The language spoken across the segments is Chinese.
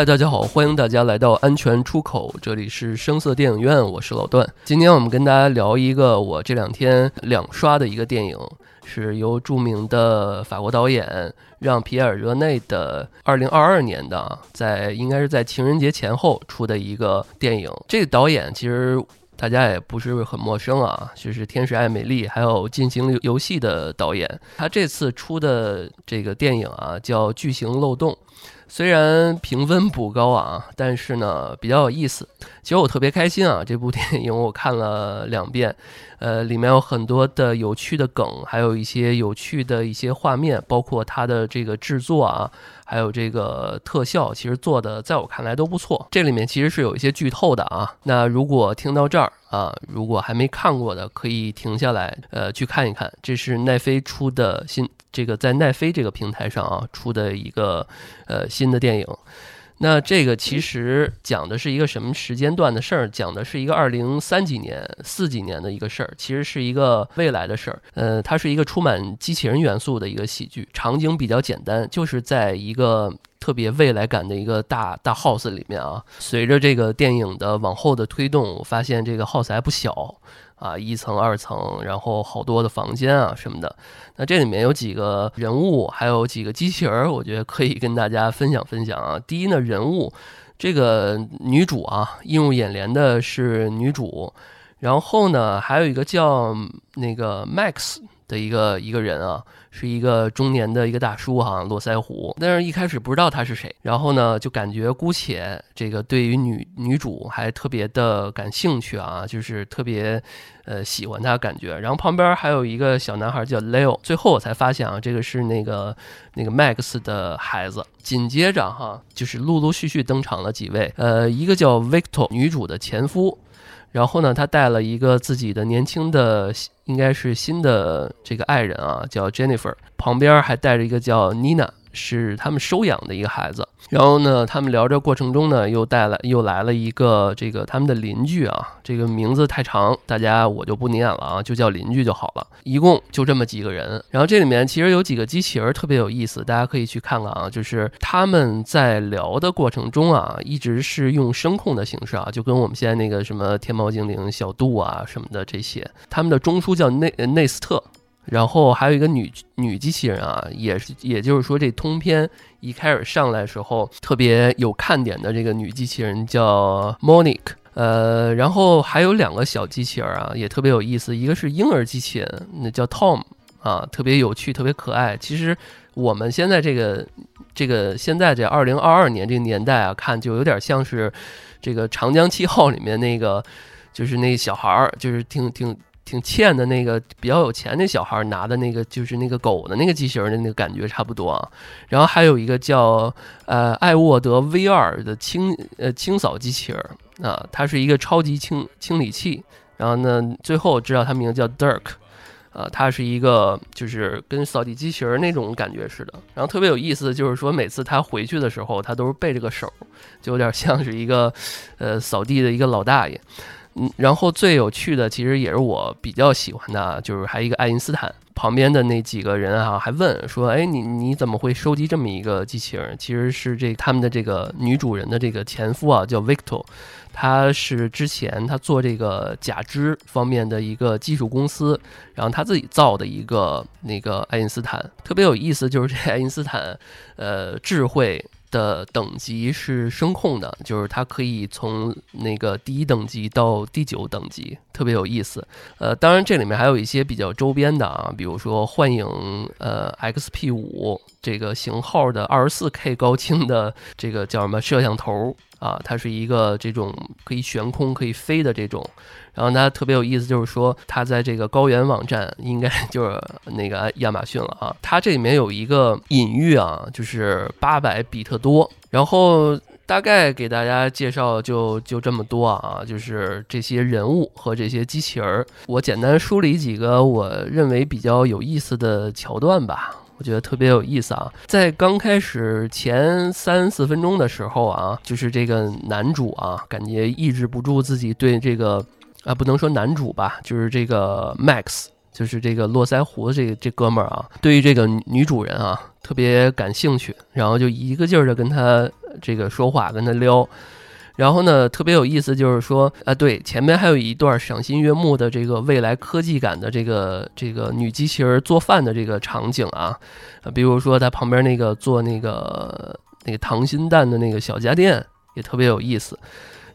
嗨，大家好，欢迎大家来到安全出口，这里是声色电影院，我是老段。今天我们跟大家聊一个我这两天两刷的一个电影，是由著名的法国导演让·皮埃尔·热内的2022年的，在应该是在情人节前后出的一个电影。这个导演其实大家也不是很陌生啊，就是《天使爱美丽》还有《进行游戏》的导演。他这次出的这个电影啊，叫《巨型漏洞》。虽然评分不高啊，但是呢比较有意思。其实我特别开心啊，这部电影我看了两遍，呃，里面有很多的有趣的梗，还有一些有趣的一些画面，包括它的这个制作啊，还有这个特效，其实做的在我看来都不错。这里面其实是有一些剧透的啊，那如果听到这儿啊，如果还没看过的，可以停下来，呃，去看一看。这是奈飞出的新。这个在奈飞这个平台上啊出的一个呃新的电影，那这个其实讲的是一个什么时间段的事儿？讲的是一个二零三几年、四几年的一个事儿，其实是一个未来的事儿。呃，它是一个充满机器人元素的一个喜剧，场景比较简单，就是在一个特别未来感的一个大大 house 里面啊。随着这个电影的往后的推动，我发现这个 house 还不小。啊，一层、二层，然后好多的房间啊什么的。那这里面有几个人物，还有几个机器人，我觉得可以跟大家分享分享啊。第一呢，人物，这个女主啊，映入眼帘的是女主，然后呢，还有一个叫那个 Max 的一个一个人啊。是一个中年的一个大叔哈，络腮胡，但是一开始不知道他是谁，然后呢就感觉姑且这个对于女女主还特别的感兴趣啊，就是特别呃喜欢她感觉，然后旁边还有一个小男孩叫 Leo，最后我才发现啊，这个是那个那个 Max 的孩子。紧接着哈，就是陆陆续续登场了几位，呃，一个叫 Victor 女主的前夫。然后呢，他带了一个自己的年轻的，应该是新的这个爱人啊，叫 Jennifer，旁边还带着一个叫 Nina。是他们收养的一个孩子，然后呢，他们聊着过程中呢，又带来又来了一个这个他们的邻居啊，这个名字太长，大家我就不念了啊，就叫邻居就好了。一共就这么几个人，然后这里面其实有几个机器人特别有意思，大家可以去看看啊，就是他们在聊的过程中啊，一直是用声控的形式啊，就跟我们现在那个什么天猫精灵小度啊什么的这些，他们的中枢叫内内斯特。然后还有一个女女机器人啊，也是，也就是说，这通篇一开始上来时候特别有看点的这个女机器人叫 Monique，呃，然后还有两个小机器人啊，也特别有意思，一个是婴儿机器人，那叫 Tom 啊，特别有趣，特别可爱。其实我们现在这个这个现在这二零二二年这个年代啊，看就有点像是这个长江七号里面那个，就是那小孩儿，就是挺挺。挺欠的那个比较有钱那小孩拿的那个就是那个狗的那个机器人的那个感觉差不多啊，然后还有一个叫呃艾沃德 V 二的清呃清扫机器人啊，它是一个超级清清理器，然后呢最后知道它名字叫 Dirk，啊，它是一个就是跟扫地机器人那种感觉似的，然后特别有意思的就是说每次他回去的时候他都是背着个手，就有点像是一个呃扫地的一个老大爷。嗯，然后最有趣的其实也是我比较喜欢的，就是还有一个爱因斯坦旁边的那几个人啊，还问说：“哎，你你怎么会收集这么一个机器人？”其实是这他们的这个女主人的这个前夫啊，叫 Victor，他是之前他做这个假肢方面的一个技术公司，然后他自己造的一个那个爱因斯坦，特别有意思，就是这爱因斯坦，呃，智慧。的等级是声控的，就是它可以从那个第一等级到第九等级，特别有意思。呃，当然这里面还有一些比较周边的啊，比如说幻影呃 XP 五这个型号的二十四 K 高清的这个叫什么摄像头啊，它是一个这种可以悬空可以飞的这种。然后它特别有意思，就是说它在这个高原网站，应该 就是那个亚马逊了啊。它这里面有一个隐喻啊，就是八百比特多。然后大概给大家介绍就就这么多啊，就是这些人物和这些机器人。我简单梳理几个我认为比较有意思的桥段吧，我觉得特别有意思啊。在刚开始前三四分钟的时候啊，就是这个男主啊，感觉抑制不住自己对这个。啊，不能说男主吧，就是这个 Max，就是这个络腮胡的这这哥们儿啊，对于这个女主人啊特别感兴趣，然后就一个劲儿的跟他这个说话，跟他撩。然后呢，特别有意思，就是说啊，对，前面还有一段赏心悦目的这个未来科技感的这个这个女机器人做饭的这个场景啊，比如说他旁边那个做那个那个溏心蛋的那个小家电也特别有意思。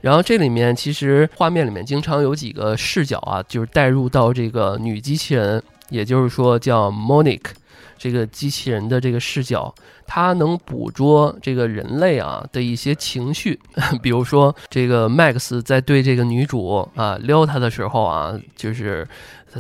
然后这里面其实画面里面经常有几个视角啊，就是带入到这个女机器人，也就是说叫 Monique 这个机器人的这个视角。它能捕捉这个人类啊的一些情绪，比如说这个 Max 在对这个女主啊撩她的时候啊，就是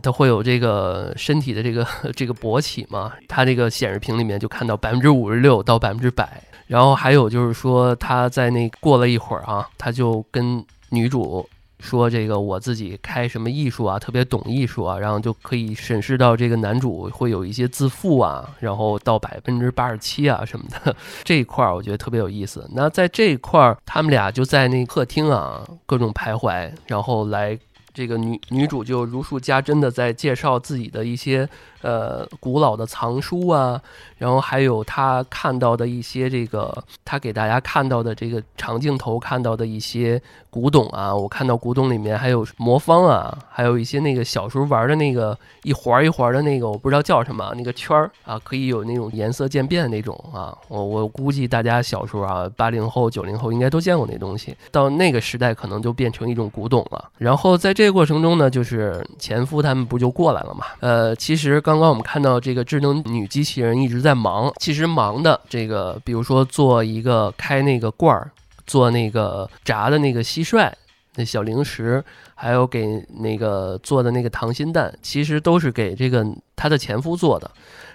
他会有这个身体的这个这个勃起嘛，他这个显示屏里面就看到百分之五十六到百分之百，然后还有就是说他在那过了一会儿啊，他就跟女主。说这个我自己开什么艺术啊，特别懂艺术啊，然后就可以审视到这个男主会有一些自负啊，然后到百分之八十七啊什么的这一块儿，我觉得特别有意思。那在这一块儿，他们俩就在那客厅啊各种徘徊，然后来这个女女主就如数家珍的在介绍自己的一些。呃，古老的藏书啊，然后还有他看到的一些这个，他给大家看到的这个长镜头看到的一些古董啊，我看到古董里面还有魔方啊，还有一些那个小时候玩的那个一环一环的那个，我不知道叫什么，那个圈儿啊，可以有那种颜色渐变的那种啊，我我估计大家小时候啊，八零后九零后应该都见过那东西，到那个时代可能就变成一种古董了。然后在这个过程中呢，就是前夫他们不就过来了嘛？呃，其实刚。刚刚我们看到这个智能女机器人一直在忙，其实忙的这个，比如说做一个开那个罐儿，做那个炸的那个蟋蟀那小零食，还有给那个做的那个糖心蛋，其实都是给这个她的前夫做的。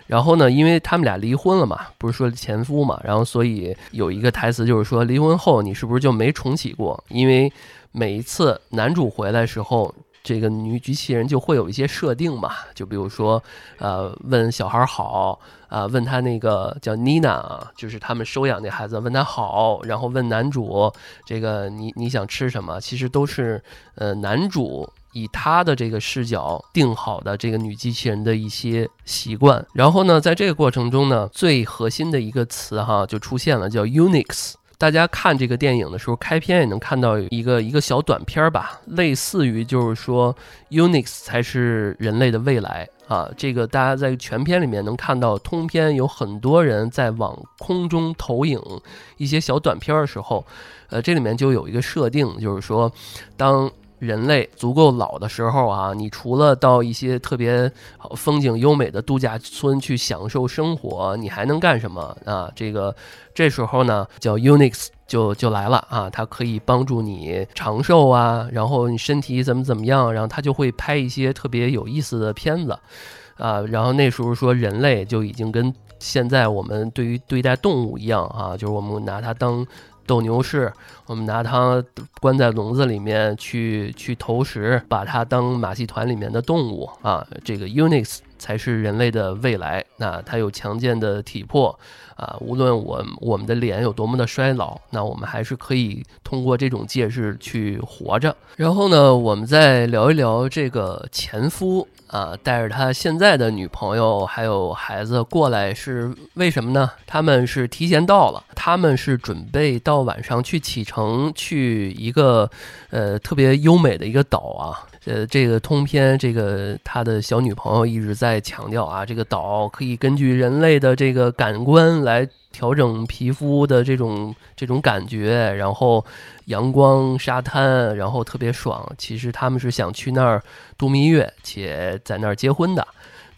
然后呢，因为他们俩离婚了嘛，不是说前夫嘛，然后所以有一个台词就是说，离婚后你是不是就没重启过？因为每一次男主回来时候。这个女机器人就会有一些设定嘛，就比如说，呃，问小孩好啊，问他那个叫妮娜啊，就是他们收养那孩子，问他好，然后问男主这个你你想吃什么，其实都是呃男主以他的这个视角定好的这个女机器人的一些习惯。然后呢，在这个过程中呢，最核心的一个词哈就出现了，叫 Unix。大家看这个电影的时候，开篇也能看到一个一个小短片儿吧，类似于就是说，Unix 才是人类的未来啊。这个大家在全片里面能看到，通篇有很多人在往空中投影一些小短片的时候，呃，这里面就有一个设定，就是说，当。人类足够老的时候啊，你除了到一些特别风景优美的度假村去享受生活，你还能干什么啊？这个这时候呢，叫 Unix 就就来了啊，它可以帮助你长寿啊，然后你身体怎么怎么样，然后它就会拍一些特别有意思的片子啊。然后那时候说人类就已经跟现在我们对于对待动物一样啊，就是我们拿它当。斗牛士，我们拿它关在笼子里面去去投食，把它当马戏团里面的动物啊。这个 Unix 才是人类的未来。那它有强健的体魄啊，无论我我们的脸有多么的衰老，那我们还是可以通过这种介质去活着。然后呢，我们再聊一聊这个前夫。啊，带着他现在的女朋友还有孩子过来是为什么呢？他们是提前到了，他们是准备到晚上去启程去一个呃特别优美的一个岛啊。呃，这个通篇这个他的小女朋友一直在强调啊，这个岛可以根据人类的这个感官来调整皮肤的这种这种感觉，然后阳光沙滩，然后特别爽。其实他们是想去那儿度蜜月，且在那儿结婚的。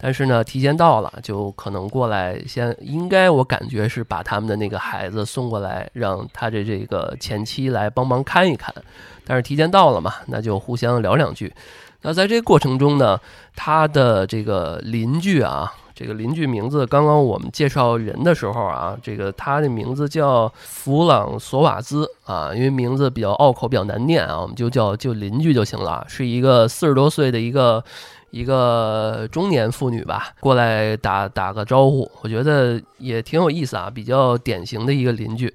但是呢，提前到了，就可能过来先，应该我感觉是把他们的那个孩子送过来，让他的这个前妻来帮忙看一看。但是提前到了嘛，那就互相聊两句。那在这个过程中呢，他的这个邻居啊，这个邻居名字，刚刚我们介绍人的时候啊，这个他的名字叫弗朗索瓦兹啊，因为名字比较拗口，比较难念啊，我们就叫就邻居就行了，是一个四十多岁的一个。一个中年妇女吧，过来打打个招呼，我觉得也挺有意思啊，比较典型的一个邻居。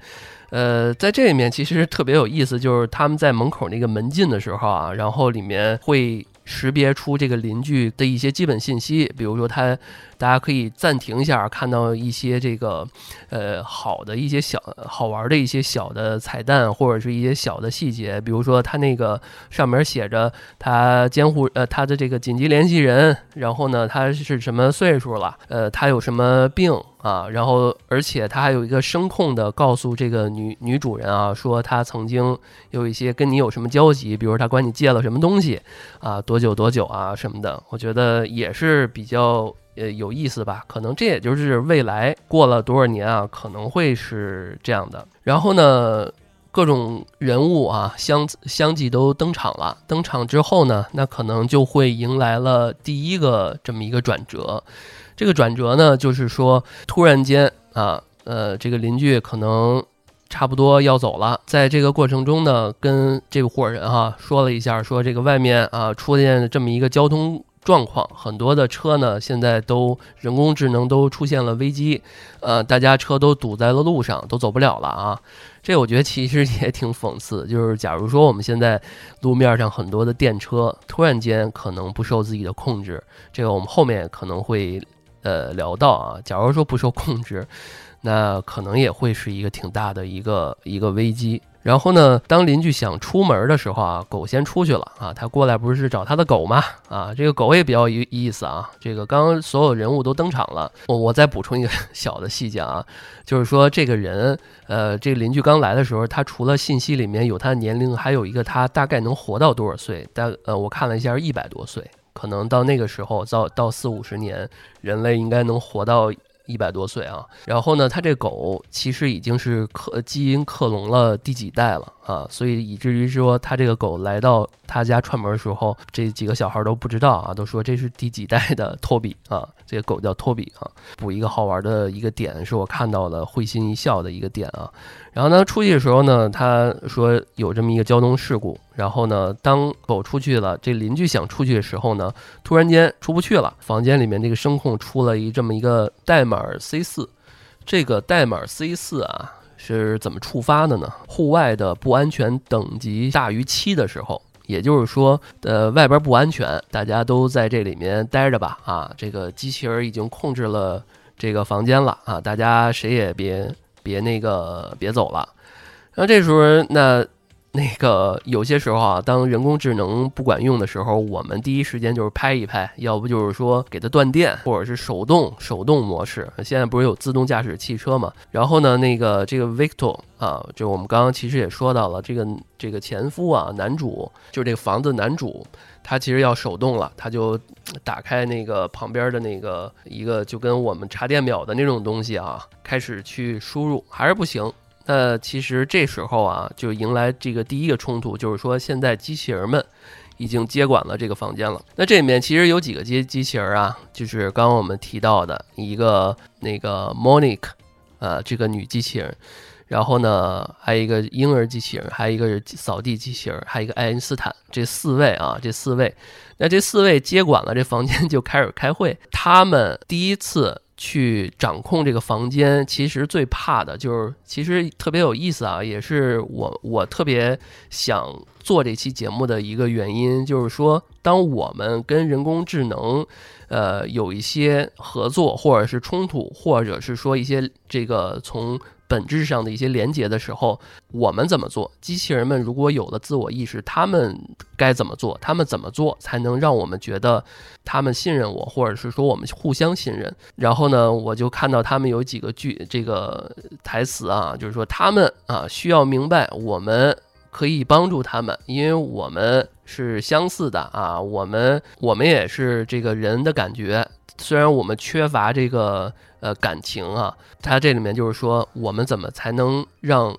呃，在这里面其实特别有意思，就是他们在门口那个门禁的时候啊，然后里面会识别出这个邻居的一些基本信息，比如说他。大家可以暂停一下，看到一些这个，呃，好的一些小好玩的一些小的彩蛋，或者是一些小的细节，比如说他那个上面写着他监护呃他的这个紧急联系人，然后呢他是什么岁数了，呃他有什么病啊，然后而且他还有一个声控的告诉这个女女主人啊，说他曾经有一些跟你有什么交集，比如他管你借了什么东西啊，多久多久啊什么的，我觉得也是比较。呃，有意思吧？可能这也就是未来过了多少年啊，可能会是这样的。然后呢，各种人物啊相相继都登场了。登场之后呢，那可能就会迎来了第一个这么一个转折。这个转折呢，就是说突然间啊，呃，这个邻居可能差不多要走了，在这个过程中呢，跟这个伙人哈说了一下，说这个外面啊出现这么一个交通。状况很多的车呢，现在都人工智能都出现了危机，呃，大家车都堵在了路上，都走不了了啊。这我觉得其实也挺讽刺，就是假如说我们现在路面上很多的电车突然间可能不受自己的控制，这个我们后面可能会呃聊到啊。假如说不受控制，那可能也会是一个挺大的一个一个危机。然后呢，当邻居想出门的时候啊，狗先出去了啊。他过来不是找他的狗吗？啊，这个狗也比较有意思啊。这个刚刚所有人物都登场了，我我再补充一个小的细节啊，就是说这个人，呃，这个邻居刚来的时候，他除了信息里面有他的年龄，还有一个他大概能活到多少岁？但呃，我看了一下，一百多岁，可能到那个时候，到到四五十年，人类应该能活到。一百多岁啊，然后呢，他这狗其实已经是克基因克隆了第几代了啊，所以以至于说他这个狗来到他家串门的时候，这几个小孩都不知道啊，都说这是第几代的托比啊，这个狗叫托比啊。补一个好玩的一个点，是我看到了会心一笑的一个点啊。然后呢，出去的时候呢，他说有这么一个交通事故。然后呢，当狗出去了，这邻居想出去的时候呢，突然间出不去了。房间里面这个声控出了一这么一个代码 C 四，这个代码 C 四啊是怎么触发的呢？户外的不安全等级大于七的时候，也就是说，呃，外边不安全，大家都在这里面待着吧。啊，这个机器人已经控制了这个房间了啊，大家谁也别。别那个，别走了。然后这时候，那那个有些时候啊，当人工智能不管用的时候，我们第一时间就是拍一拍，要不就是说给它断电，或者是手动手动模式。现在不是有自动驾驶汽车嘛？然后呢，那个这个 Victor 啊，就我们刚刚其实也说到了，这个这个前夫啊，男主就这个房子男主。他其实要手动了，他就打开那个旁边的那个一个就跟我们插电表的那种东西啊，开始去输入，还是不行。那其实这时候啊，就迎来这个第一个冲突，就是说现在机器人们已经接管了这个房间了。那这里面其实有几个机机器人啊，就是刚刚我们提到的一个那个 Monique，呃，这个女机器人。然后呢，还有一个婴儿机器人，还有一个扫地机器人，还有一个爱因斯坦，这四位啊，这四位，那这四位接管了这房间就开始开会。他们第一次去掌控这个房间，其实最怕的就是，其实特别有意思啊，也是我我特别想做这期节目的一个原因，就是说，当我们跟人工智能，呃，有一些合作，或者是冲突，或者是说一些这个从。本质上的一些连接的时候，我们怎么做？机器人们如果有了自我意识，他们该怎么做？他们怎么做才能让我们觉得他们信任我，或者是说我们互相信任？然后呢，我就看到他们有几个句这个台词啊，就是说他们啊需要明白，我们可以帮助他们，因为我们是相似的啊，我们我们也是这个人的感觉，虽然我们缺乏这个。呃，感情啊，它这里面就是说，我们怎么才能让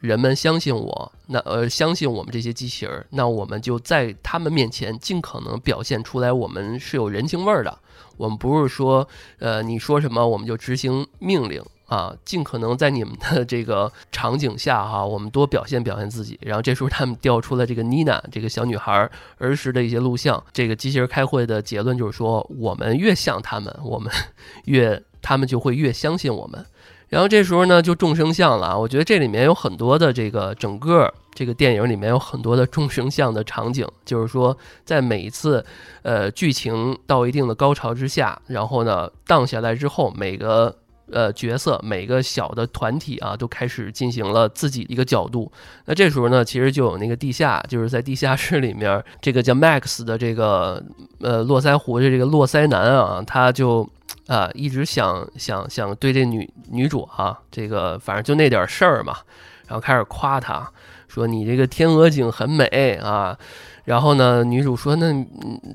人们相信我？那呃，相信我们这些机器人？那我们就在他们面前尽可能表现出来，我们是有人情味儿的。我们不是说，呃，你说什么我们就执行命令啊，尽可能在你们的 这个场景下哈，我们多表现表现自己。然后这时候他们调出了这个妮娜这个小女孩儿时的一些录像。这个机器人开会的结论就是说，我们越像他们，我们 越。他们就会越相信我们，然后这时候呢就众生相了！我觉得这里面有很多的这个整个这个电影里面有很多的众生相的场景，就是说在每一次呃剧情到一定的高潮之下，然后呢荡下来之后，每个。呃，角色每个小的团体啊，都开始进行了自己一个角度。那这时候呢，其实就有那个地下，就是在地下室里面，这个叫 Max 的这个呃络腮胡的这个络腮男啊，他就啊一直想想想对这女女主啊，这个反正就那点事儿嘛，然后开始夸她，说你这个天鹅颈很美啊。然后呢，女主说：“那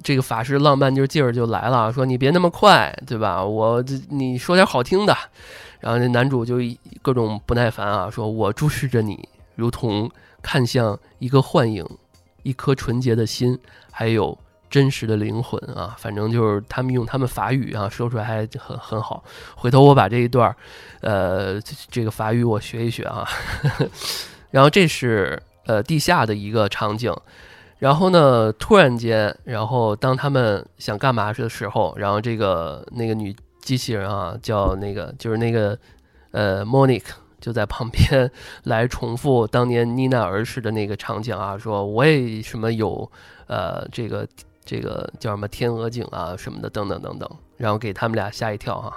这个法师浪漫就劲儿就来了，说你别那么快，对吧？我这你说点好听的。”然后那男主就各种不耐烦啊，说：“我注视着你，如同看向一个幻影，一颗纯洁的心，还有真实的灵魂啊。反正就是他们用他们法语啊说出来还很很好。回头我把这一段儿，呃，这个法语我学一学啊。然后这是呃地下的一个场景。”然后呢？突然间，然后当他们想干嘛的时候，然后这个那个女机器人啊，叫那个就是那个呃，Monique 就在旁边来重复当年妮娜儿时的那个场景啊，说我也什么有呃这个这个叫什么天鹅颈啊什么的等等等等，然后给他们俩吓一跳哈。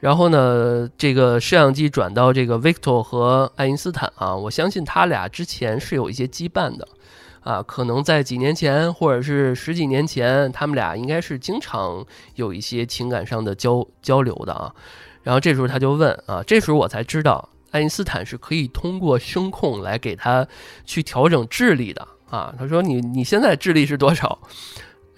然后呢，这个摄像机转到这个 Victor 和爱因斯坦啊，我相信他俩之前是有一些羁绊的。啊，可能在几年前，或者是十几年前，他们俩应该是经常有一些情感上的交交流的啊。然后这时候他就问啊，这时候我才知道，爱因斯坦是可以通过声控来给他去调整智力的啊。他说：“你你现在智力是多少？”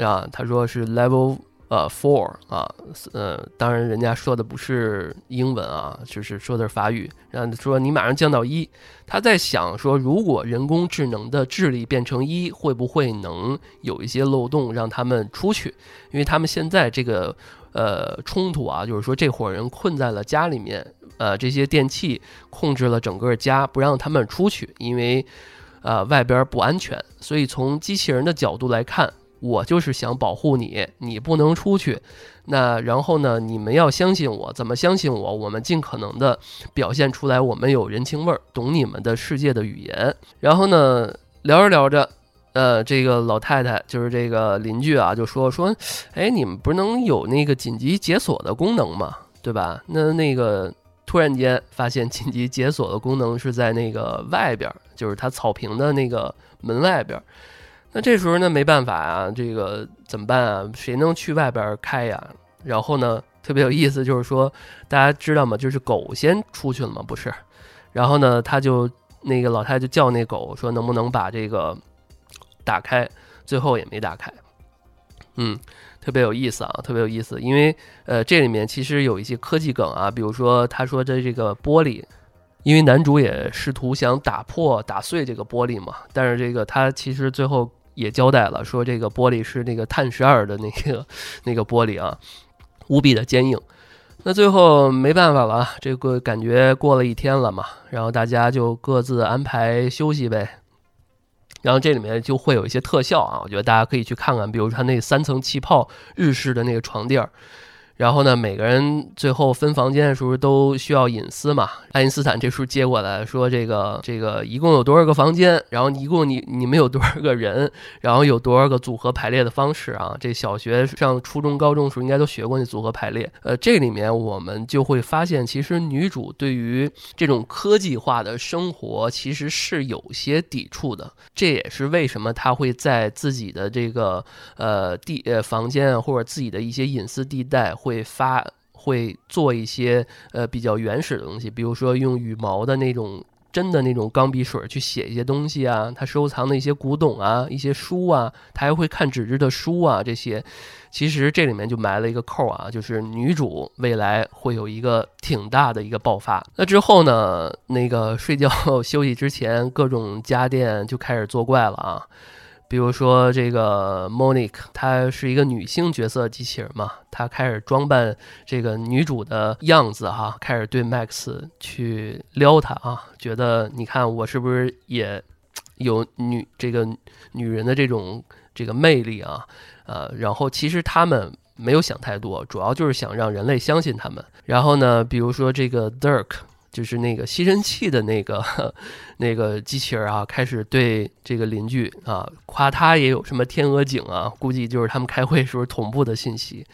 啊，他说是 level。呃，four 啊，呃，当然人家说的不是英文啊，就是说的是法语。然后说你马上降到一，他在想说，如果人工智能的智力变成一，会不会能有一些漏洞让他们出去？因为他们现在这个呃冲突啊，就是说这伙人困在了家里面，呃，这些电器控制了整个家，不让他们出去，因为呃外边不安全。所以从机器人的角度来看。我就是想保护你，你不能出去。那然后呢？你们要相信我，怎么相信我？我们尽可能的表现出来，我们有人情味儿，懂你们的世界的语言。然后呢，聊着聊着，呃，这个老太太就是这个邻居啊，就说说，哎，你们不能有那个紧急解锁的功能吗？对吧？那那个突然间发现紧急解锁的功能是在那个外边，就是他草坪的那个门外边。那这时候呢，没办法啊，这个怎么办啊？谁能去外边开呀？然后呢，特别有意思，就是说，大家知道吗？就是狗先出去了嘛？不是，然后呢，他就那个老太太就叫那狗说，能不能把这个打开？最后也没打开。嗯，特别有意思啊，特别有意思，因为呃，这里面其实有一些科技梗啊，比如说他说的这个玻璃。因为男主也试图想打破、打碎这个玻璃嘛，但是这个他其实最后也交代了，说这个玻璃是那个碳十二的那个那个玻璃啊，无比的坚硬。那最后没办法了，这个感觉过了一天了嘛，然后大家就各自安排休息呗。然后这里面就会有一些特效啊，我觉得大家可以去看看，比如它那三层气泡日式的那个床垫儿。然后呢，每个人最后分房间的时候都需要隐私嘛。爱因斯坦这时候接过来说：“这个这个一共有多少个房间？然后一共你你们有多少个人？然后有多少个组合排列的方式啊？这小学上初中、高中时候应该都学过那组合排列。呃，这里面我们就会发现，其实女主对于这种科技化的生活其实是有些抵触的。这也是为什么她会在自己的这个呃地呃房间或者自己的一些隐私地带。”会发会做一些呃比较原始的东西，比如说用羽毛的那种真的那种钢笔水去写一些东西啊，他收藏的一些古董啊，一些书啊，他还会看纸质的书啊，这些其实这里面就埋了一个扣啊，就是女主未来会有一个挺大的一个爆发。那之后呢，那个睡觉 休息之前，各种家电就开始作怪了啊。比如说这个 Monique，她是一个女性角色机器人嘛，她开始装扮这个女主的样子哈，开始对 Max 去撩她啊，觉得你看我是不是也有女这个女人的这种这个魅力啊？呃，然后其实他们没有想太多，主要就是想让人类相信他们。然后呢，比如说这个 Dirk。就是那个吸尘器的那个那个机器人啊，开始对这个邻居啊夸他也有什么天鹅颈啊，估计就是他们开会时候同步的信息。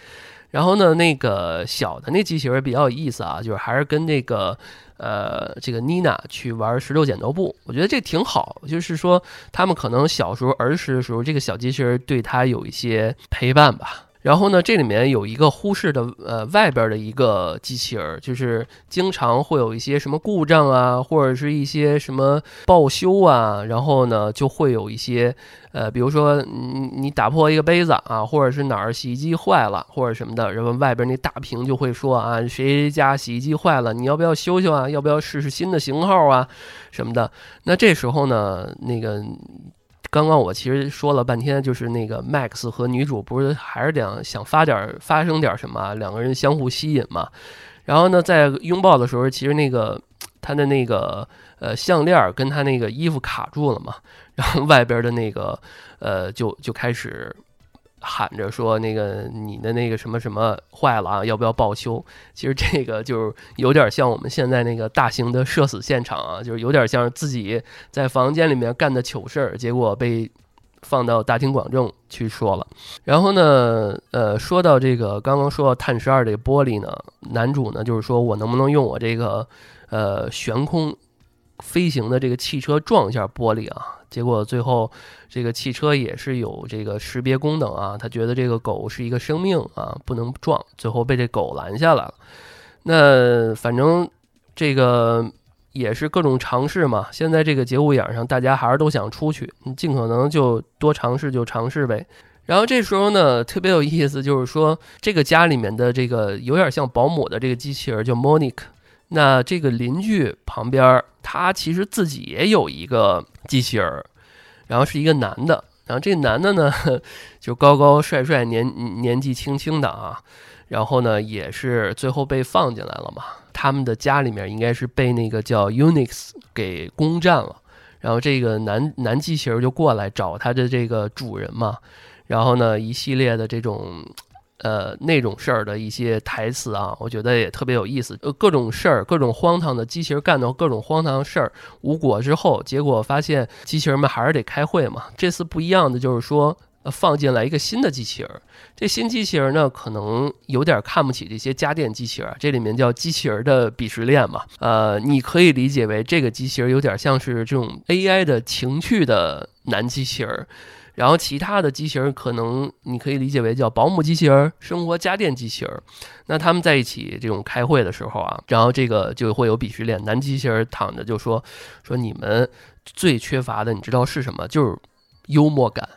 然后呢，那个小的那机器人比较有意思啊，就是还是跟那个呃这个妮娜去玩石头剪刀布，我觉得这挺好。就是说他们可能小时候儿时的时候，这个小机器人对他有一些陪伴吧。然后呢，这里面有一个忽视的，呃，外边的一个机器人，就是经常会有一些什么故障啊，或者是一些什么报修啊，然后呢，就会有一些，呃，比如说你你打破一个杯子啊，或者是哪儿洗衣机坏了或者什么的，然后外边那大屏就会说啊，谁家洗衣机坏了，你要不要修修啊？要不要试试新的型号啊？什么的？那这时候呢，那个。刚刚我其实说了半天，就是那个 Max 和女主不是还是想想发点发生点什么，两个人相互吸引嘛。然后呢，在拥抱的时候，其实那个他的那个呃项链跟他那个衣服卡住了嘛，然后外边的那个呃就就开始。喊着说那个你的那个什么什么坏了啊，要不要报修？其实这个就是有点像我们现在那个大型的社死现场啊，就是有点像自己在房间里面干的糗事儿，结果被放到大庭广众去说了。然后呢，呃，说到这个刚刚说到碳十二这个玻璃呢，男主呢就是说我能不能用我这个呃悬空飞行的这个汽车撞一下玻璃啊？结果最后，这个汽车也是有这个识别功能啊，他觉得这个狗是一个生命啊，不能撞，最后被这狗拦下来了。那反正这个也是各种尝试嘛。现在这个节骨眼上，大家还是都想出去，你尽可能就多尝试就尝试呗。然后这时候呢，特别有意思，就是说这个家里面的这个有点像保姆的这个机器人叫 Monique。那这个邻居旁边，他其实自己也有一个机器人，然后是一个男的，然后这个男的呢就高高帅帅、年年纪轻轻的啊，然后呢也是最后被放进来了嘛。他们的家里面应该是被那个叫 Unix 给攻占了，然后这个男男机器人就过来找他的这个主人嘛，然后呢一系列的这种。呃，那种事儿的一些台词啊，我觉得也特别有意思。呃，各种事儿，各种荒唐的机器人干到各种荒唐事儿，无果之后，结果发现机器人们还是得开会嘛。这次不一样的就是说，呃，放进来一个新的机器人。这新机器人呢，可能有点看不起这些家电机器人。这里面叫机器人的鄙视链嘛。呃，你可以理解为这个机器人有点像是这种 AI 的情趣的男机器人。然后其他的机器人可能你可以理解为叫保姆机器人、生活家电机器人。那他们在一起这种开会的时候啊，然后这个就会有鄙视链。男机器人躺着就说说你们最缺乏的，你知道是什么？就是幽默感。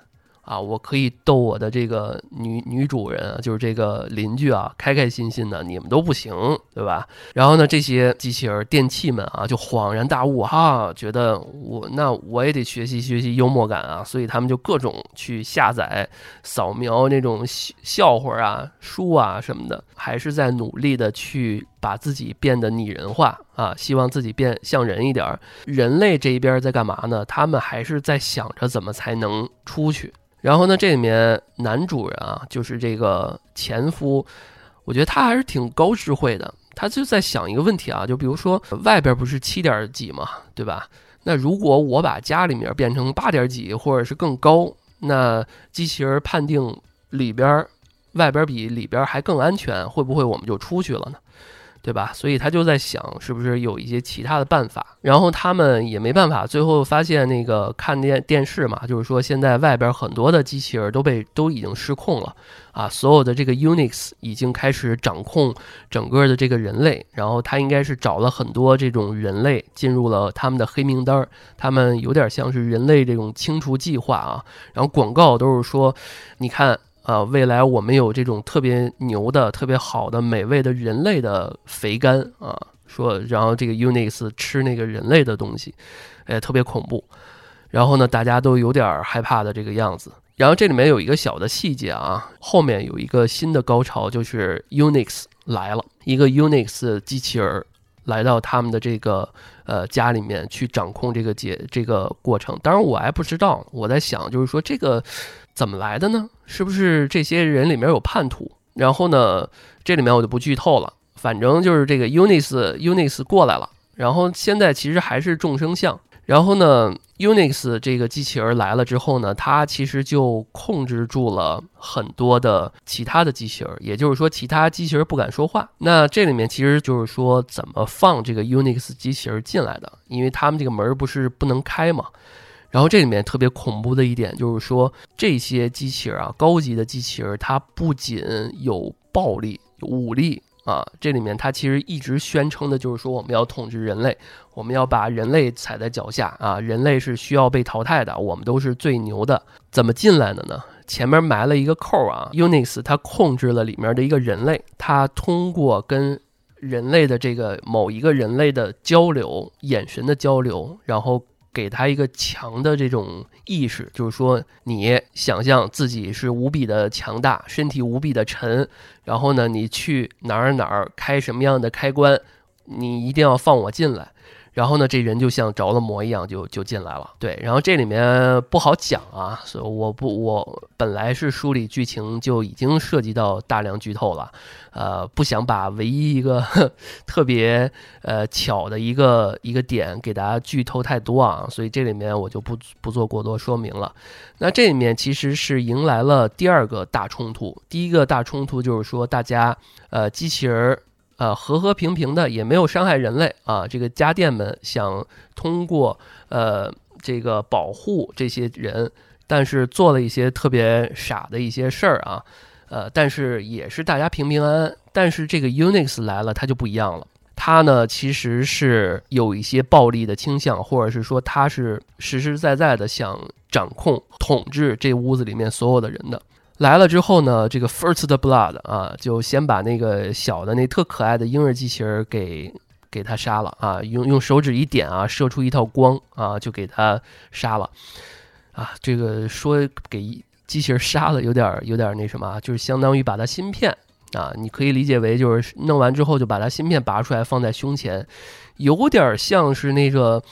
啊，我可以逗我的这个女女主人，就是这个邻居啊，开开心心的，你们都不行，对吧？然后呢，这些机器人电器们啊，就恍然大悟哈，觉得我那我也得学习学习幽默感啊，所以他们就各种去下载、扫描那种笑笑话啊、书啊什么的，还是在努力的去把自己变得拟人化啊，希望自己变像人一点。人类这一边在干嘛呢？他们还是在想着怎么才能出去。然后呢，这里面男主人啊，就是这个前夫，我觉得他还是挺高智慧的。他就在想一个问题啊，就比如说外边不是七点几嘛，对吧？那如果我把家里面变成八点几，或者是更高，那机器人判定里边、外边比里边还更安全，会不会我们就出去了呢？对吧？所以他就在想，是不是有一些其他的办法？然后他们也没办法，最后发现那个看电电视嘛，就是说现在外边很多的机器人都被都已经失控了啊，所有的这个 Unix 已经开始掌控整个的这个人类。然后他应该是找了很多这种人类进入了他们的黑名单，他们有点像是人类这种清除计划啊。然后广告都是说，你看。啊，未来我们有这种特别牛的、特别好的、美味的人类的肥肝啊，说，然后这个 Unix 吃那个人类的东西，哎，特别恐怖。然后呢，大家都有点害怕的这个样子。然后这里面有一个小的细节啊，后面有一个新的高潮，就是 Unix 来了，一个 Unix 机器人来到他们的这个呃家里面去掌控这个节这个过程。当然我还不知道，我在想，就是说这个。怎么来的呢？是不是这些人里面有叛徒？然后呢，这里面我就不剧透了。反正就是这个 Unix Unix 过来了，然后现在其实还是众生相。然后呢，Unix 这个机器人来了之后呢，它其实就控制住了很多的其他的机器人，也就是说，其他机器人不敢说话。那这里面其实就是说，怎么放这个 Unix 机器人进来的？因为他们这个门不是不能开嘛。然后这里面特别恐怖的一点就是说，这些机器人啊，高级的机器人，它不仅有暴力、武力。啊，这里面它其实一直宣称的就是说，我们要统治人类，我们要把人类踩在脚下啊，人类是需要被淘汰的，我们都是最牛的。怎么进来的呢？前面埋了一个扣啊，Unix 它控制了里面的一个人类，它通过跟人类的这个某一个人类的交流，眼神的交流，然后。给他一个强的这种意识，就是说，你想象自己是无比的强大，身体无比的沉，然后呢，你去哪儿哪儿开什么样的开关，你一定要放我进来。然后呢，这人就像着了魔一样，就就进来了。对，然后这里面不好讲啊，所以我不，我本来是梳理剧情就已经涉及到大量剧透了，呃，不想把唯一一个 特别呃巧的一个一个点给大家剧透太多啊，所以这里面我就不不做过多说明了。那这里面其实是迎来了第二个大冲突，第一个大冲突就是说大家呃机器人。呃，和和平平的，也没有伤害人类啊。这个家电们想通过呃这个保护这些人，但是做了一些特别傻的一些事儿啊。呃，但是也是大家平平安安。但是这个 Unix 来了，它就不一样了。它呢，其实是有一些暴力的倾向，或者是说它是实实在在的想掌控、统治这屋子里面所有的人的。来了之后呢，这个 First Blood 啊，就先把那个小的那特可爱的婴儿机器人给给他杀了啊，用用手指一点啊，射出一道光啊，就给他杀了啊。这个说给机器人杀了，有点有点那什么，就是相当于把他芯片啊，你可以理解为就是弄完之后就把他芯片拔出来放在胸前，有点像是那个。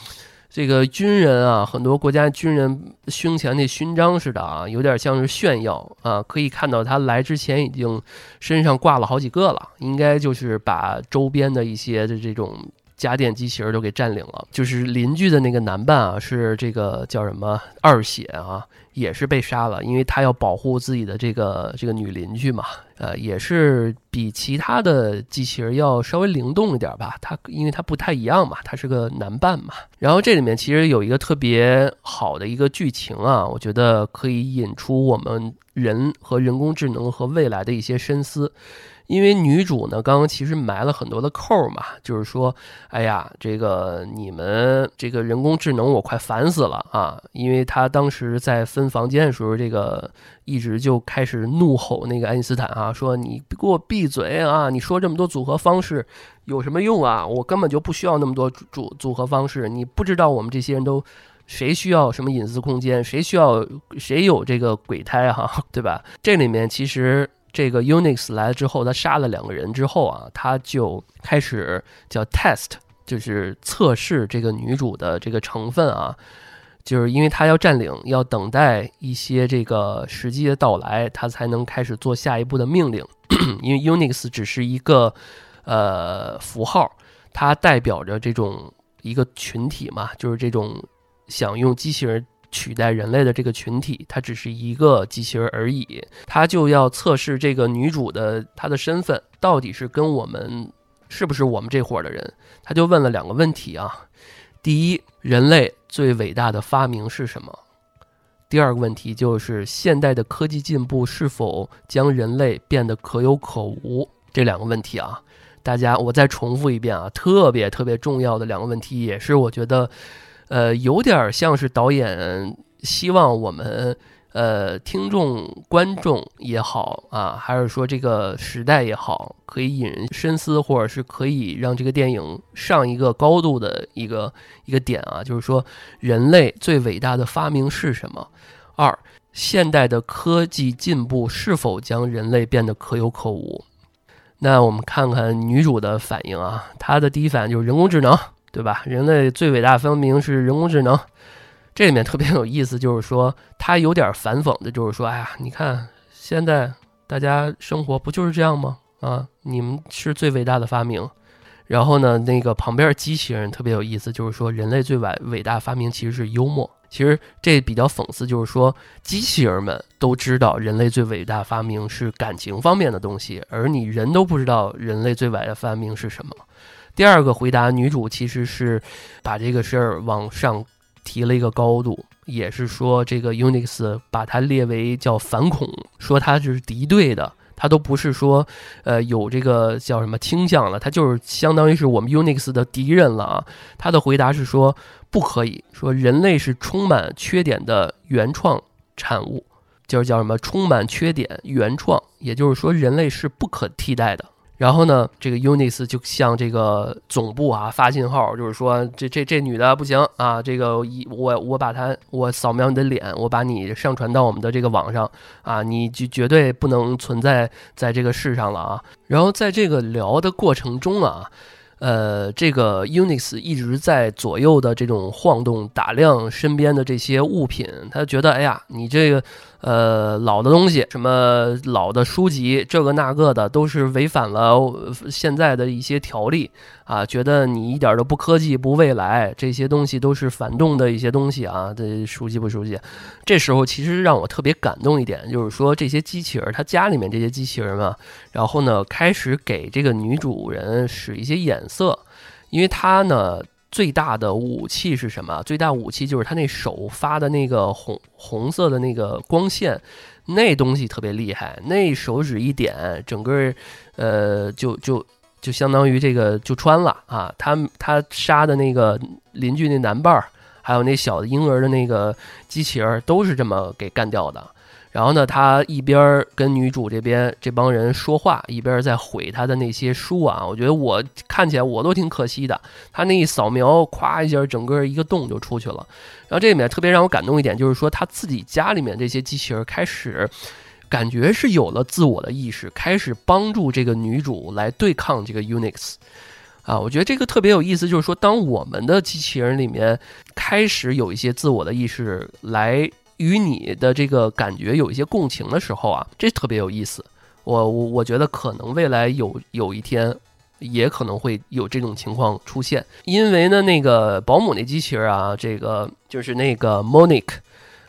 这个军人啊，很多国家军人胸前那勋章似的啊，有点像是炫耀啊。可以看到他来之前已经身上挂了好几个了，应该就是把周边的一些的这种家电机器人都给占领了。就是邻居的那个男伴啊，是这个叫什么二血啊。也是被杀了，因为他要保护自己的这个这个女邻居嘛，呃，也是比其他的机器人要稍微灵动一点吧。它因为它不太一样嘛，它是个男伴嘛。然后这里面其实有一个特别好的一个剧情啊，我觉得可以引出我们人和人工智能和未来的一些深思。因为女主呢，刚刚其实埋了很多的扣儿嘛，就是说，哎呀，这个你们这个人工智能我快烦死了啊！因为她当时在分房间的时候，这个一直就开始怒吼那个爱因斯坦啊，说你给我闭嘴啊！你说这么多组合方式有什么用啊？我根本就不需要那么多组组合方式，你不知道我们这些人都谁需要什么隐私空间，谁需要谁有这个鬼胎哈，对吧？这里面其实。这个 Unix 来了之后，他杀了两个人之后啊，他就开始叫 test，就是测试这个女主的这个成分啊，就是因为他要占领，要等待一些这个时机的到来，他才能开始做下一步的命令。因为 Unix 只是一个呃符号，它代表着这种一个群体嘛，就是这种想用机器人。取代人类的这个群体，它只是一个机器人而已。他就要测试这个女主的她的身份到底是跟我们是不是我们这伙的人。他就问了两个问题啊：第一，人类最伟大的发明是什么？第二个问题就是现代的科技进步是否将人类变得可有可无？这两个问题啊，大家我再重复一遍啊，特别特别重要的两个问题，也是我觉得。呃，有点像是导演希望我们，呃，听众、观众也好啊，还是说这个时代也好，可以引人深思，或者是可以让这个电影上一个高度的一个一个点啊，就是说，人类最伟大的发明是什么？二，现代的科技进步是否将人类变得可有可无？那我们看看女主的反应啊，她的第一反应就是人工智能。对吧？人类最伟大发明是人工智能，这里面特别有意思，就是说他有点反讽的，就是说，哎呀，你看现在大家生活不就是这样吗？啊，你们是最伟大的发明，然后呢，那个旁边机器人特别有意思，就是说人类最伟伟大发明其实是幽默。其实这比较讽刺，就是说机器人们都知道人类最伟大发明是感情方面的东西，而你人都不知道人类最伟大的发明是什么。第二个回答，女主其实是把这个事儿往上提了一个高度，也是说这个 Unix 把它列为叫反恐，说它是敌对的。他都不是说，呃，有这个叫什么倾向了，他就是相当于是我们 Unix 的敌人了啊。他的回答是说，不可以说人类是充满缺点的原创产物，就是叫什么充满缺点原创，也就是说人类是不可替代的。然后呢，这个 Unix 就向这个总部啊发信号，就是说这这这女的不行啊，这个一我我把她我扫描你的脸，我把你上传到我们的这个网上啊，你就绝对不能存在在这个世上了啊。然后在这个聊的过程中啊。呃，这个 Unix 一直在左右的这种晃动，打量身边的这些物品。他觉得，哎呀，你这个呃老的东西，什么老的书籍，这个那个的，都是违反了现在的一些条例啊。觉得你一点都不科技，不未来，这些东西都是反动的一些东西啊。这熟悉不熟悉？这时候其实让我特别感动一点，就是说这些机器人，他家里面这些机器人嘛，然后呢，开始给这个女主人使一些眼。色，因为他呢最大的武器是什么？最大武器就是他那手发的那个红红色的那个光线，那东西特别厉害。那手指一点，整个呃就就就相当于这个就穿了啊！他他杀的那个邻居那男伴儿，还有那小的婴儿的那个机器人，都是这么给干掉的。然后呢，他一边跟女主这边这帮人说话，一边在毁他的那些书啊。我觉得我看起来我都挺可惜的。他那一扫描，咵一下，整个一个洞就出去了。然后这里面特别让我感动一点，就是说他自己家里面这些机器人开始感觉是有了自我的意识，开始帮助这个女主来对抗这个 Unix 啊。我觉得这个特别有意思，就是说当我们的机器人里面开始有一些自我的意识来。与你的这个感觉有一些共情的时候啊，这特别有意思。我我我觉得可能未来有有一天，也可能会有这种情况出现。因为呢，那个保姆那机器人啊，这个就是那个 Monique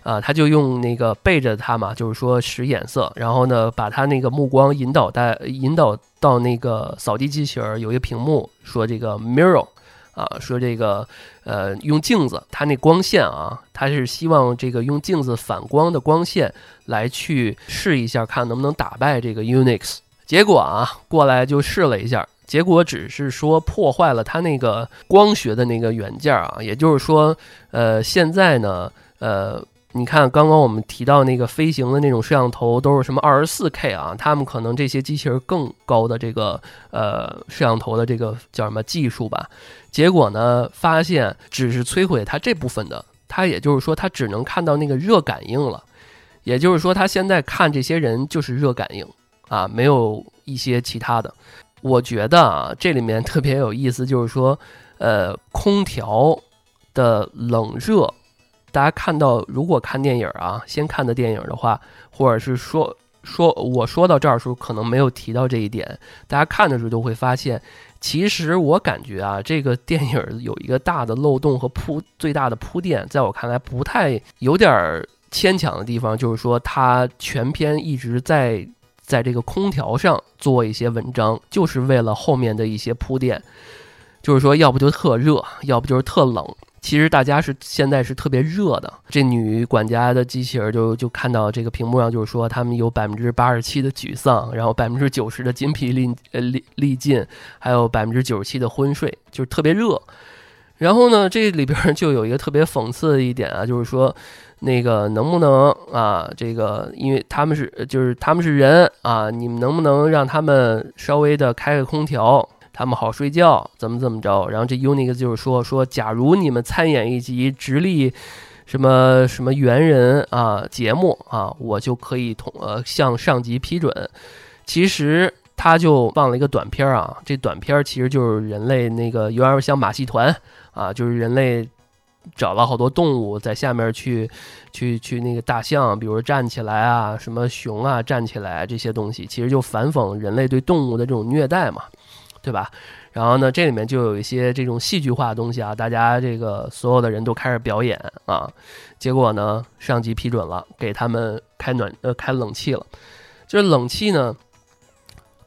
啊，他就用那个背着他嘛，就是说使眼色，然后呢，把他那个目光引导带引导到那个扫地机器人有一个屏幕，说这个 Mirror。啊，说这个，呃，用镜子，它那光线啊，它是希望这个用镜子反光的光线来去试一下，看能不能打败这个 Unix。结果啊，过来就试了一下，结果只是说破坏了它那个光学的那个元件啊，也就是说，呃，现在呢，呃。你看，刚刚我们提到那个飞行的那种摄像头都是什么二十四 K 啊？他们可能这些机器人更高的这个呃摄像头的这个叫什么技术吧？结果呢，发现只是摧毁它这部分的，它也就是说它只能看到那个热感应了，也就是说它现在看这些人就是热感应啊，没有一些其他的。我觉得啊，这里面特别有意思，就是说呃，空调的冷热。大家看到，如果看电影啊，先看的电影的话，或者是说说我说到这儿的时候，可能没有提到这一点。大家看的时候就会发现，其实我感觉啊，这个电影有一个大的漏洞和铺最大的铺垫，在我看来不太有点牵强的地方，就是说它全篇一直在在这个空调上做一些文章，就是为了后面的一些铺垫，就是说要不就特热，要不就是特冷。其实大家是现在是特别热的，这女管家的机器人就就看到这个屏幕上，就是说他们有百分之八十七的沮丧，然后百分之九十的筋疲力呃力力尽，还有百分之九十七的昏睡，就是特别热。然后呢，这里边就有一个特别讽刺的一点啊，就是说那个能不能啊，这个因为他们是就是他们是人啊，你们能不能让他们稍微的开个空调？他们好睡觉，怎么怎么着？然后这 Unix 就是说说，假如你们参演一集直立什么什么猿人啊节目啊，我就可以同呃向上级批准。其实他就放了一个短片啊，这短片其实就是人类那个有点像马戏团啊，就是人类找了好多动物在下面去去去那个大象，比如站起来啊，什么熊啊站起来这些东西，其实就反讽人类对动物的这种虐待嘛。对吧？然后呢，这里面就有一些这种戏剧化的东西啊，大家这个所有的人都开始表演啊，结果呢，上级批准了，给他们开暖呃开冷气了，就是冷气呢。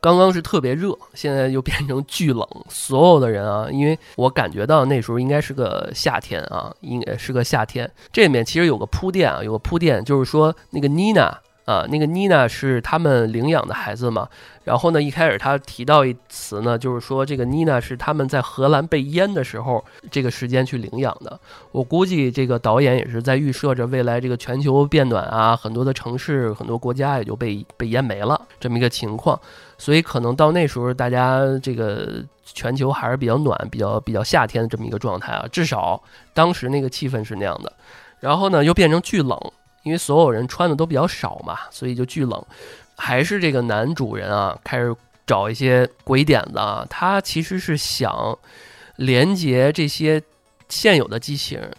刚刚是特别热，现在又变成巨冷。所有的人啊，因为我感觉到那时候应该是个夏天啊，应该是个夏天。这里面其实有个铺垫啊，有个铺垫，就是说那个妮娜啊，那个妮娜是他们领养的孩子嘛。然后呢，一开始他提到一词呢，就是说这个妮娜是他们在荷兰被淹的时候这个时间去领养的。我估计这个导演也是在预设着未来这个全球变暖啊，很多的城市、很多国家也就被被淹没了这么一个情况。所以可能到那时候，大家这个全球还是比较暖、比较比较夏天的这么一个状态啊。至少当时那个气氛是那样的。然后呢，又变成巨冷，因为所有人穿的都比较少嘛，所以就巨冷。还是这个男主人啊，开始找一些鬼点子啊。他其实是想连接这些现有的机器人，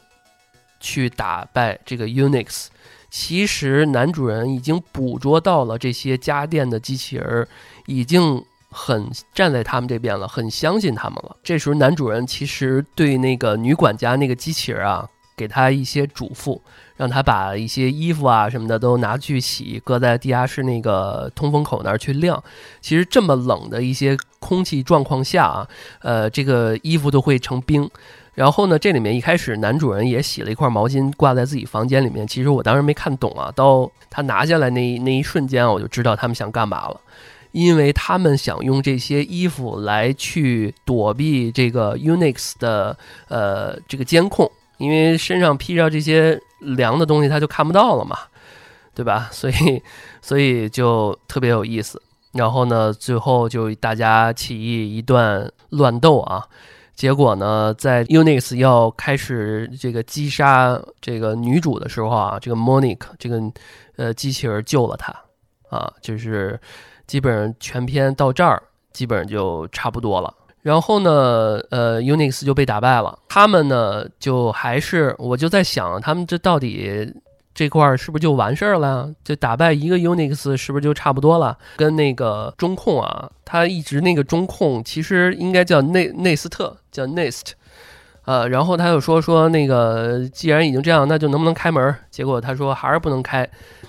去打败这个 Unix。其实男主人已经捕捉到了这些家电的机器人。已经很站在他们这边了，很相信他们了。这时候，男主人其实对那个女管家那个机器人啊，给他一些嘱咐，让他把一些衣服啊什么的都拿去洗，搁在地下室那个通风口那儿去晾。其实这么冷的一些空气状况下啊，呃，这个衣服都会成冰。然后呢，这里面一开始男主人也洗了一块毛巾挂在自己房间里面。其实我当时没看懂啊，到他拿下来那那一瞬间，我就知道他们想干嘛了。因为他们想用这些衣服来去躲避这个 Unix 的呃这个监控，因为身上披着这些凉的东西，他就看不到了嘛，对吧？所以所以就特别有意思。然后呢，最后就大家起义一段乱斗啊，结果呢，在 Unix 要开始这个击杀这个女主的时候啊，这个 Monique 这个呃机器人救了她啊，就是。基本上全篇到这儿，基本上就差不多了。然后呢，呃，Unix 就被打败了。他们呢，就还是我就在想，他们这到底这块儿是不是就完事儿了？就打败一个 Unix 是不是就差不多了？跟那个中控啊，他一直那个中控其实应该叫内内斯特，叫 Nest。呃，然后他又说说那个，既然已经这样，那就能不能开门？结果他说还是不能开。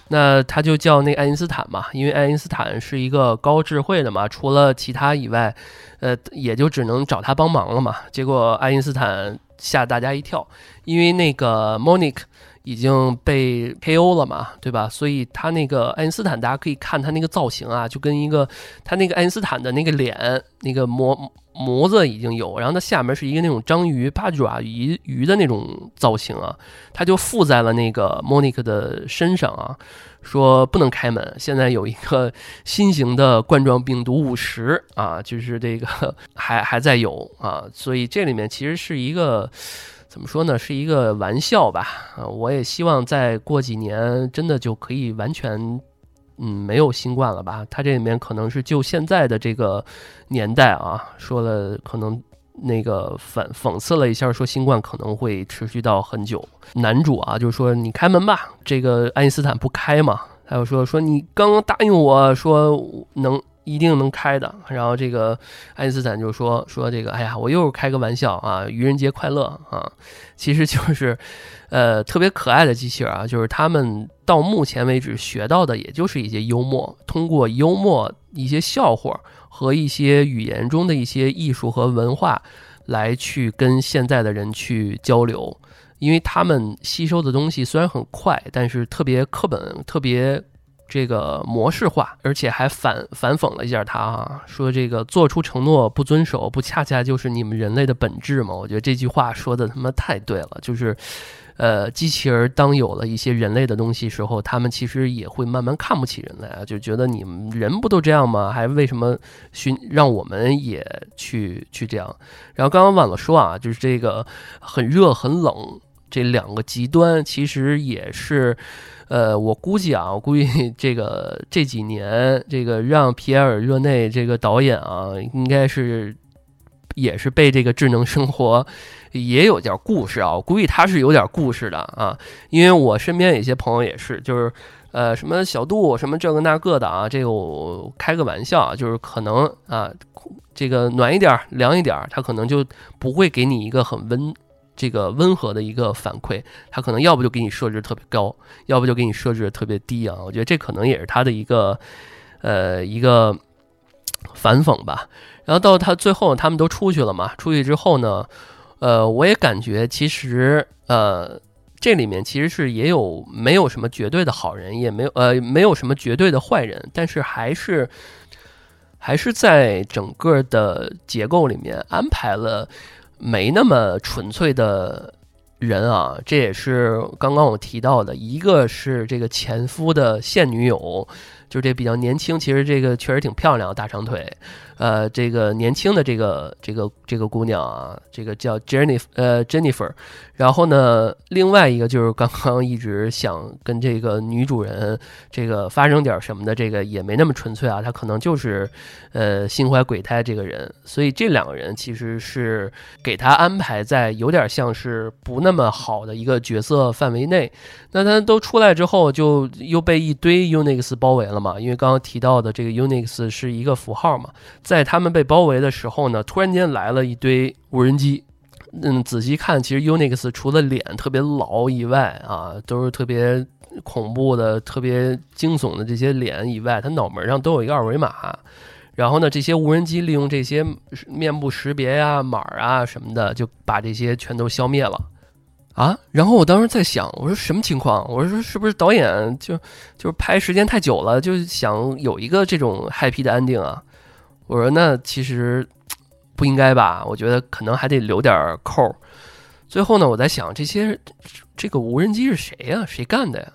那他就叫那爱因斯坦嘛，因为爱因斯坦是一个高智慧的嘛，除了其他以外，呃，也就只能找他帮忙了嘛。结果爱因斯坦吓大家一跳，因为那个 Monique。已经被 KO 了嘛，对吧？所以他那个爱因斯坦，大家可以看他那个造型啊，就跟一个他那个爱因斯坦的那个脸那个模模子已经有，然后它下面是一个那种章鱼八爪鱼鱼的那种造型啊，它就附在了那个 Monique 的身上啊，说不能开门。现在有一个新型的冠状病毒五十啊，就是这个 还还在有啊，所以这里面其实是一个。怎么说呢？是一个玩笑吧。啊，我也希望再过几年，真的就可以完全，嗯，没有新冠了吧？他这里面可能是就现在的这个年代啊，说了可能那个反讽刺了一下，说新冠可能会持续到很久。男主啊，就说你开门吧。这个爱因斯坦不开嘛？还有说说你刚刚答应我说能。一定能开的。然后这个爱因斯坦就说说这个，哎呀，我又是开个玩笑啊，愚人节快乐啊，其实就是，呃，特别可爱的机器人啊，就是他们到目前为止学到的，也就是一些幽默，通过幽默一些笑话和一些语言中的一些艺术和文化来去跟现在的人去交流，因为他们吸收的东西虽然很快，但是特别课本，特别。这个模式化，而且还反反讽了一下他啊，说这个做出承诺不遵守，不恰恰就是你们人类的本质吗？我觉得这句话说的他妈太对了，就是，呃，机器人当有了一些人类的东西时候，他们其实也会慢慢看不起人类啊，就觉得你们人不都这样吗？还为什么寻让我们也去去这样？然后刚刚忘了说啊，就是这个很热很冷这两个极端，其实也是。呃，我估计啊，我估计 这个这几年，这个让皮埃尔热内这个导演啊，应该是也是被这个智能生活也有点故事啊。我估计他是有点故事的啊，因为我身边有些朋友也是，就是呃，什么小度，什么这个那个的啊，这个我开个玩笑啊，就是可能啊，这个暖一点、凉一点儿，它可能就不会给你一个很温、这个温和的一个反馈，他可能要不就给你设置特别高，要不就给你设置特别低啊。我觉得这可能也是他的一个呃一个反讽吧。然后到他最后，他们都出去了嘛，出去之后呢，呃，我也感觉其实呃。这里面其实是也有没有什么绝对的好人，也没有呃没有什么绝对的坏人，但是还是还是在整个的结构里面安排了没那么纯粹的人啊，这也是刚刚我提到的，一个是这个前夫的现女友，就这比较年轻，其实这个确实挺漂亮，大长腿。呃，这个年轻的这个这个这个姑娘啊，这个叫 Jennifer，呃，Jennifer。然后呢，另外一个就是刚刚一直想跟这个女主人这个发生点什么的，这个也没那么纯粹啊，他可能就是呃心怀鬼胎这个人。所以这两个人其实是给他安排在有点像是不那么好的一个角色范围内。那他都出来之后，就又被一堆 Unix 包围了嘛？因为刚刚提到的这个 Unix 是一个符号嘛。在他们被包围的时候呢，突然间来了一堆无人机。嗯，仔细看，其实 Unix 除了脸特别老以外啊，都是特别恐怖的、特别惊悚的这些脸以外，他脑门上都有一个二维码。然后呢，这些无人机利用这些面部识别呀、码啊什么的，就把这些全都消灭了。啊！然后我当时在想，我说什么情况？我说是不是导演就就是拍时间太久了，就想有一个这种 happy 的安定啊？我说那其实不应该吧？我觉得可能还得留点扣。最后呢，我在想这些这个无人机是谁呀？谁干的呀？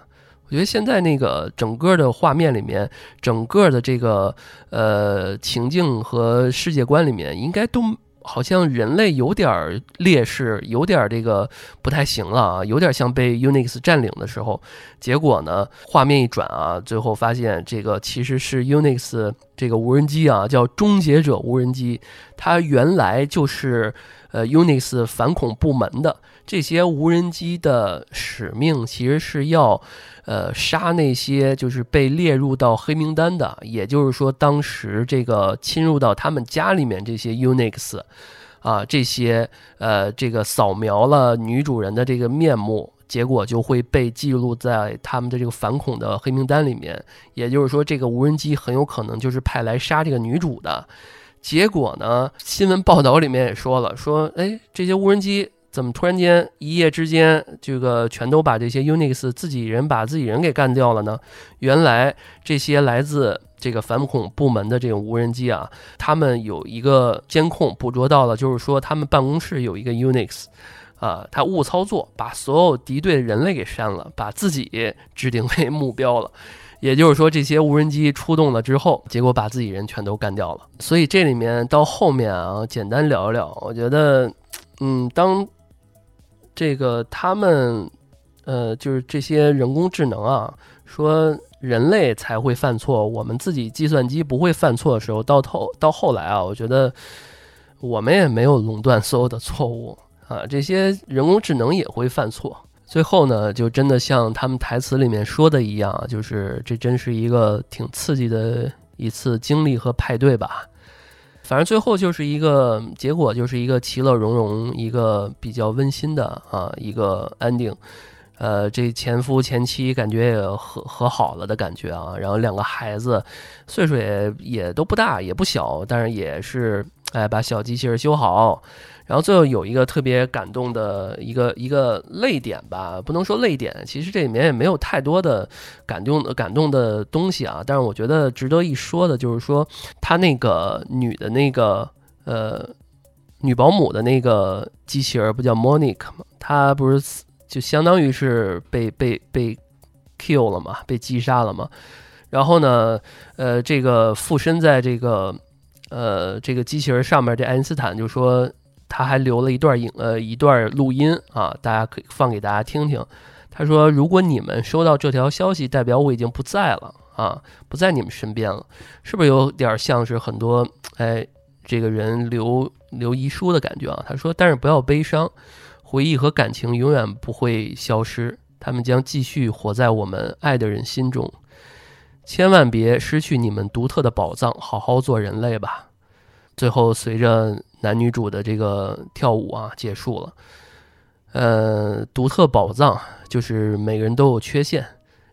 我觉得现在那个整个的画面里面，整个的这个呃情境和世界观里面，应该都。好像人类有点劣势，有点这个不太行了啊，有点像被 Unix 占领的时候。结果呢，画面一转啊，最后发现这个其实是 Unix 这个无人机啊，叫终结者无人机，它原来就是呃 Unix 反恐部门的。这些无人机的使命其实是要。呃，杀那些就是被列入到黑名单的，也就是说，当时这个侵入到他们家里面这些 Unix，啊，这些呃，这个扫描了女主人的这个面目，结果就会被记录在他们的这个反恐的黑名单里面。也就是说，这个无人机很有可能就是派来杀这个女主的。结果呢，新闻报道里面也说了，说，哎，这些无人机。怎么突然间一夜之间，这个全都把这些 Unix 自己人把自己人给干掉了呢？原来这些来自这个反恐部门的这种无人机啊，他们有一个监控捕捉到了，就是说他们办公室有一个 Unix，啊，他误操作，把所有敌对的人类给删了，把自己指定为目标了。也就是说，这些无人机出动了之后，结果把自己人全都干掉了。所以这里面到后面啊，简单聊一聊，我觉得，嗯，当。这个他们，呃，就是这些人工智能啊，说人类才会犯错，我们自己计算机不会犯错的时候，到头到后来啊，我觉得我们也没有垄断所有的错误啊，这些人工智能也会犯错。最后呢，就真的像他们台词里面说的一样，就是这真是一个挺刺激的一次经历和派对吧。反正最后就是一个结果，就是一个其乐融融，一个比较温馨的啊，一个 ending。呃，这前夫前妻感觉也和和好了的感觉啊，然后两个孩子岁数也也都不大，也不小，但是也是哎把小机器人修好。然后最后有一个特别感动的一个一个泪点吧，不能说泪点，其实这里面也没有太多的感动的感动的东西啊。但是我觉得值得一说的就是说，他那个女的那个呃女保姆的那个机器人不叫 Monique 吗？她不是就相当于是被被被 kill 了嘛，被击杀了嘛。然后呢，呃，这个附身在这个呃这个机器人上面，这爱因斯坦就说。他还留了一段影呃一段录音啊，大家可以放给大家听听。他说：“如果你们收到这条消息，代表我已经不在了啊，不在你们身边了，是不是有点像是很多哎这个人留留遗书的感觉啊？”他说：“但是不要悲伤，回忆和感情永远不会消失他们将继续活在我们爱的人心中。千万别失去你们独特的宝藏，好好做人类吧。最后，随着男女主的这个跳舞啊结束了。呃，独特宝藏就是每个人都有缺陷，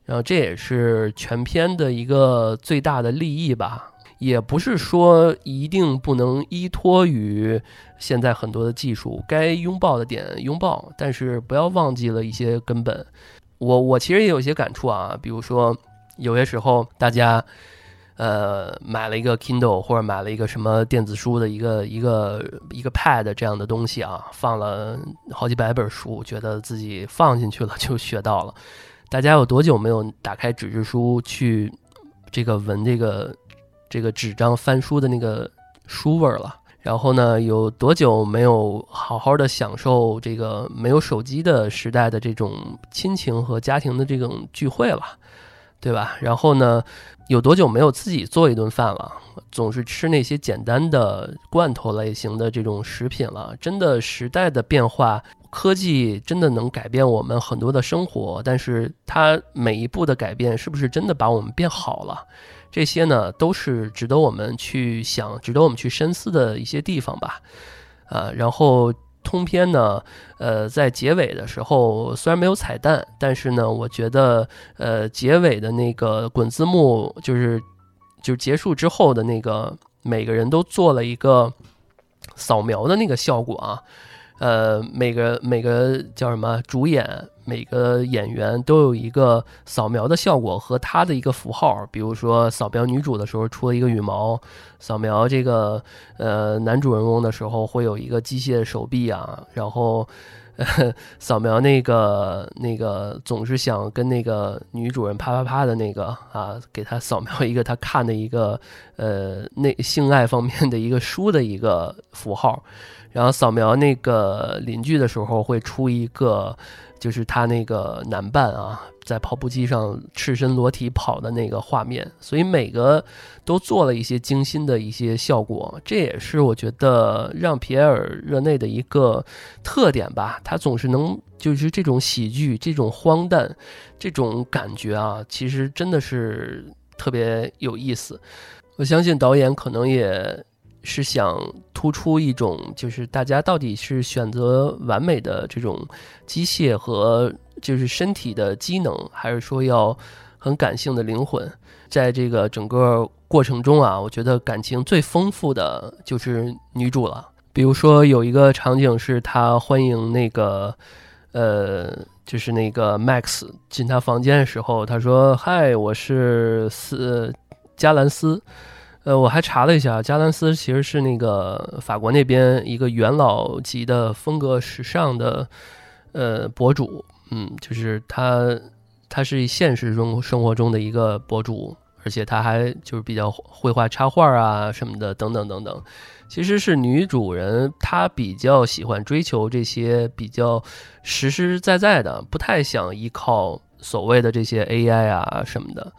然后这也是全片的一个最大的利益吧。也不是说一定不能依托于现在很多的技术，该拥抱的点拥抱，但是不要忘记了一些根本。我我其实也有一些感触啊，比如说有些时候大家呃买了一个 Kindle 或者买了一个什么电子书的一个一个一个 Pad 这样的东西啊，放了好几百本书，觉得自己放进去了就学到了。大家有多久没有打开纸质书去这个闻这个？这个纸张翻书的那个书味儿了，然后呢，有多久没有好好的享受这个没有手机的时代的这种亲情和家庭的这种聚会了，对吧？然后呢，有多久没有自己做一顿饭了？总是吃那些简单的罐头类型的这种食品了？真的，时代的变化，科技真的能改变我们很多的生活，但是它每一步的改变，是不是真的把我们变好了？这些呢，都是值得我们去想、值得我们去深思的一些地方吧，啊，然后通篇呢，呃，在结尾的时候虽然没有彩蛋，但是呢，我觉得，呃，结尾的那个滚字幕，就是就结束之后的那个，每个人都做了一个扫描的那个效果啊。呃，每个每个叫什么主演，每个演员都有一个扫描的效果和他的一个符号，比如说扫描女主的时候出了一个羽毛，扫描这个呃男主人公的时候会有一个机械手臂啊，然后扫描那个那个总是想跟那个女主人啪啪啪的那个啊，给他扫描一个他看的一个呃那性爱方面的一个书的一个符号。然后扫描那个邻居的时候，会出一个，就是他那个男伴啊，在跑步机上赤身裸体跑的那个画面。所以每个都做了一些精心的一些效果，这也是我觉得让皮埃尔热内的一个特点吧。他总是能，就是这种喜剧、这种荒诞、这种感觉啊，其实真的是特别有意思。我相信导演可能也。是想突出一种，就是大家到底是选择完美的这种机械和就是身体的机能，还是说要很感性的灵魂？在这个整个过程中啊，我觉得感情最丰富的就是女主了。比如说有一个场景是她欢迎那个，呃，就是那个 Max 进她房间的时候，她说：“嗨，我是斯加兰斯。”呃，我还查了一下，加兰斯其实是那个法国那边一个元老级的风格时尚的呃博主，嗯，就是他，他是现实中生活中的一个博主，而且他还就是比较会画插画啊什么的，等等等等。其实是女主人，她比较喜欢追求这些比较实实在在的，不太想依靠所谓的这些 AI 啊什么的。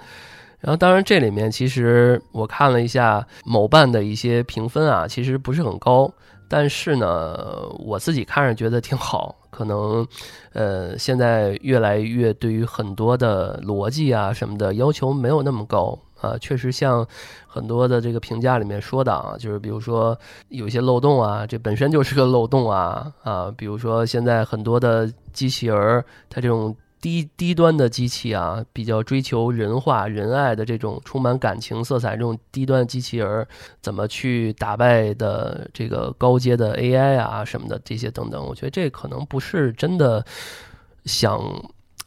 然后，当然，这里面其实我看了一下某办的一些评分啊，其实不是很高。但是呢，我自己看着觉得挺好。可能，呃，现在越来越对于很多的逻辑啊什么的要求没有那么高啊。确实，像很多的这个评价里面说的啊，就是比如说有些漏洞啊，这本身就是个漏洞啊啊。比如说现在很多的机器人儿，它这种。低低端的机器啊，比较追求人化、仁爱的这种充满感情色彩这种低端机器人，怎么去打败的这个高阶的 AI 啊什么的这些等等，我觉得这可能不是真的想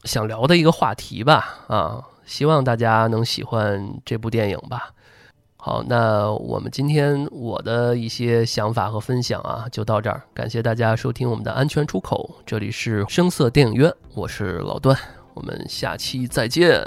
想聊的一个话题吧啊，希望大家能喜欢这部电影吧。好，那我们今天我的一些想法和分享啊，就到这儿。感谢大家收听我们的安全出口，这里是声色电影院，我是老段，我们下期再见。